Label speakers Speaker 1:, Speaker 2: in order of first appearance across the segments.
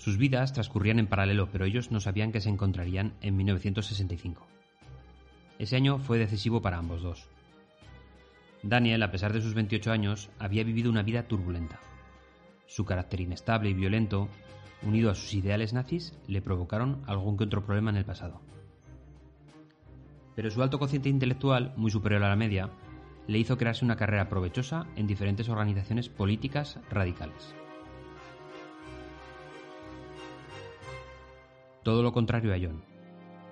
Speaker 1: Sus vidas transcurrían en paralelo, pero ellos no sabían que se encontrarían en 1965. Ese año fue decisivo para ambos dos. Daniel, a pesar de sus 28 años, había vivido una vida turbulenta. Su carácter inestable y violento, unido a sus ideales nazis, le provocaron algún que otro problema en el pasado. Pero su alto cociente intelectual, muy superior a la media, le hizo crearse una carrera provechosa en diferentes organizaciones políticas radicales. Todo lo contrario a John,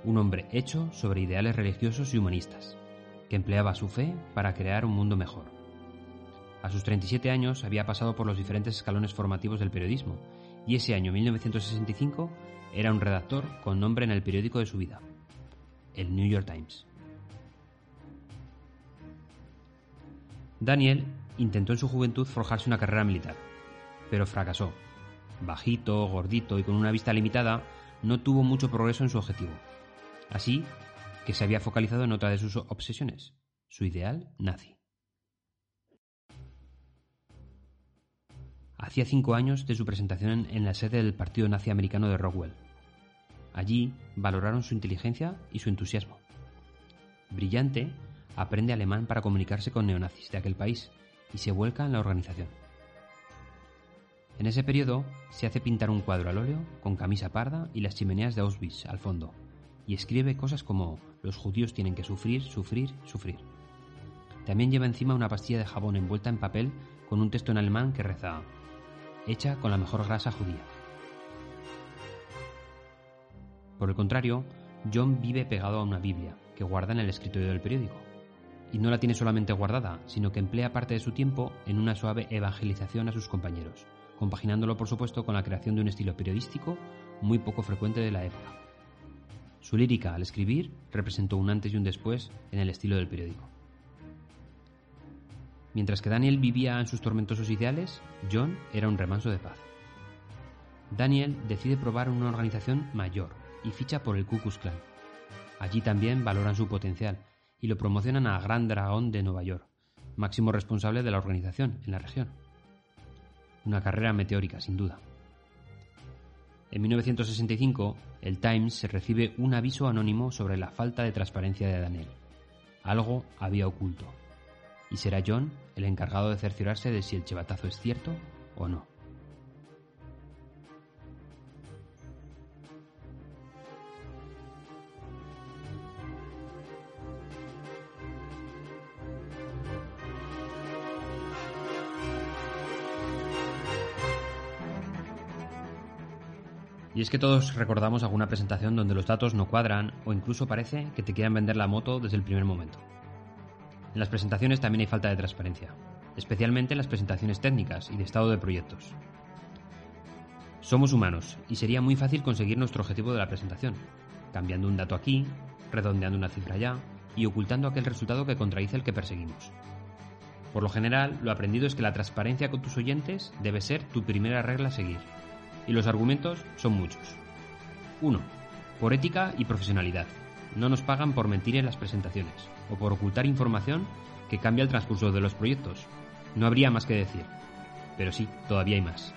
Speaker 1: un hombre hecho sobre ideales religiosos y humanistas, que empleaba su fe para crear un mundo mejor. A sus 37 años había pasado por los diferentes escalones formativos del periodismo, y ese año 1965 era un redactor con nombre en el periódico de su vida, el New York Times. Daniel intentó en su juventud forjarse una carrera militar, pero fracasó. Bajito, gordito y con una vista limitada, no tuvo mucho progreso en su objetivo. Así que se había focalizado en otra de sus obsesiones, su ideal nazi. Hacía cinco años de su presentación en la sede del Partido Nazi Americano de Rockwell. Allí valoraron su inteligencia y su entusiasmo. Brillante, aprende alemán para comunicarse con neonazis de aquel país y se vuelca en la organización. En ese periodo se hace pintar un cuadro al óleo con camisa parda y las chimeneas de Auschwitz al fondo, y escribe cosas como los judíos tienen que sufrir, sufrir, sufrir. También lleva encima una pastilla de jabón envuelta en papel con un texto en alemán que reza hecha con la mejor grasa judía. Por el contrario, John vive pegado a una Biblia que guarda en el escritorio del periódico. Y no la tiene solamente guardada, sino que emplea parte de su tiempo en una suave evangelización a sus compañeros, compaginándolo por supuesto con la creación de un estilo periodístico muy poco frecuente de la época. Su lírica al escribir representó un antes y un después en el estilo del periódico. Mientras que Daniel vivía en sus tormentosos ideales, John era un remanso de paz. Daniel decide probar una organización mayor y ficha por el Ku Klux Klan. Allí también valoran su potencial y lo promocionan a Gran Dragón de Nueva York, máximo responsable de la organización en la región. Una carrera meteórica, sin duda. En 1965, el Times recibe un aviso anónimo sobre la falta de transparencia de Daniel. Algo había oculto. Y será John el encargado de cerciorarse de si el chivatazo es cierto o no. Y es que todos recordamos alguna presentación donde los datos no cuadran o incluso parece que te quieran vender la moto desde el primer momento. En las presentaciones también hay falta de transparencia, especialmente en las presentaciones técnicas y de estado de proyectos. Somos humanos y sería muy fácil conseguir nuestro objetivo de la presentación, cambiando un dato aquí, redondeando una cifra allá y ocultando aquel resultado que contradice el que perseguimos. Por lo general, lo aprendido es que la transparencia con tus oyentes debe ser tu primera regla a seguir y los argumentos son muchos. 1. Por ética y profesionalidad. No nos pagan por mentir en las presentaciones o por ocultar información que cambia el transcurso de los proyectos. No habría más que decir. Pero sí, todavía hay más.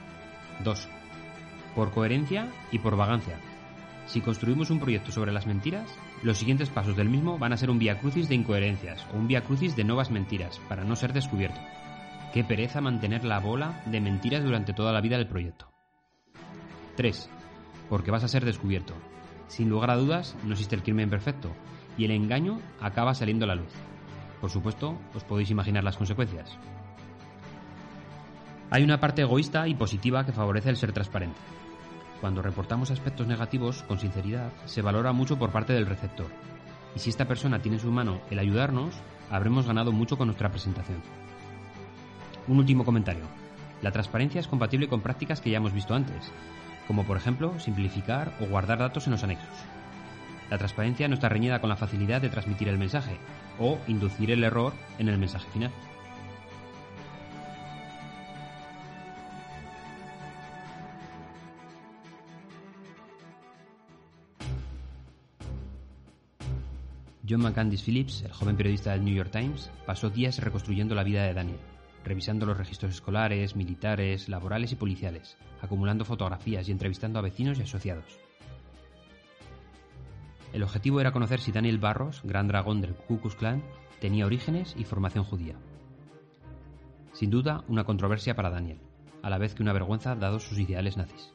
Speaker 1: 2. Por coherencia y por vagancia. Si construimos un proyecto sobre las mentiras, los siguientes pasos del mismo van a ser un vía crucis de incoherencias o un vía crucis de nuevas mentiras para no ser descubierto. Qué pereza mantener la bola de mentiras durante toda la vida del proyecto. 3. Porque vas a ser descubierto. Sin lugar a dudas, no existe el crimen perfecto, y el engaño acaba saliendo a la luz. Por supuesto, os podéis imaginar las consecuencias. Hay una parte egoísta y positiva que favorece el ser transparente. Cuando reportamos aspectos negativos con sinceridad, se valora mucho por parte del receptor. Y si esta persona tiene en su mano el ayudarnos, habremos ganado mucho con nuestra presentación. Un último comentario. La transparencia es compatible con prácticas que ya hemos visto antes, como por ejemplo simplificar o guardar datos en los anexos. La transparencia no está reñida con la facilidad de transmitir el mensaje o inducir el error en el mensaje final. John McCandless Phillips, el joven periodista del New York Times, pasó días reconstruyendo la vida de Daniel, revisando los registros escolares, militares, laborales y policiales, acumulando fotografías y entrevistando a vecinos y asociados. El objetivo era conocer si Daniel Barros, gran dragón del Ku Klux Klan, tenía orígenes y formación judía. Sin duda, una controversia para Daniel, a la vez que una vergüenza dados sus ideales nazis.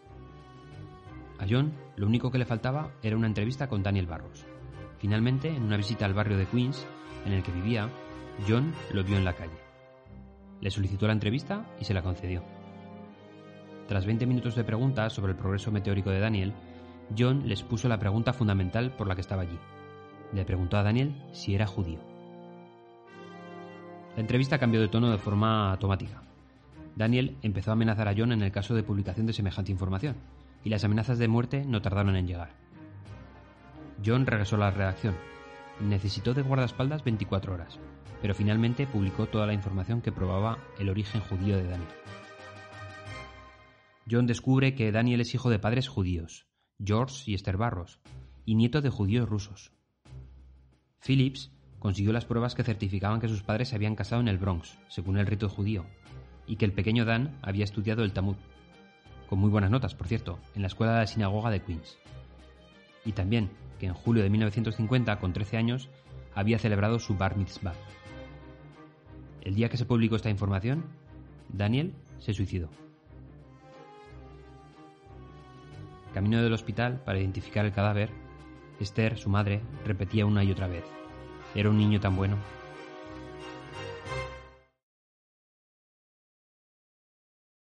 Speaker 1: A John lo único que le faltaba era una entrevista con Daniel Barros. Finalmente, en una visita al barrio de Queens, en el que vivía, John lo vio en la calle. Le solicitó la entrevista y se la concedió. Tras 20 minutos de preguntas sobre el progreso meteórico de Daniel, John les puso la pregunta fundamental por la que estaba allí. Le preguntó a Daniel si era judío. La entrevista cambió de tono de forma automática. Daniel empezó a amenazar a John en el caso de publicación de semejante información, y las amenazas de muerte no tardaron en llegar. John regresó a la redacción. Necesitó de guardaespaldas 24 horas, pero finalmente publicó toda la información que probaba el origen judío de Daniel. John descubre que Daniel es hijo de padres judíos, George y Esther Barros, y nieto de judíos rusos. Phillips consiguió las pruebas que certificaban que sus padres se habían casado en el Bronx, según el rito judío, y que el pequeño Dan había estudiado el Talmud, con muy buenas notas, por cierto, en la escuela de la sinagoga de Queens. Y también que en julio de 1950, con 13 años, había celebrado su bar mitzvah. El día que se publicó esta información, Daniel se suicidó. Camino del hospital para identificar el cadáver, Esther, su madre, repetía una y otra vez. Era un niño tan bueno.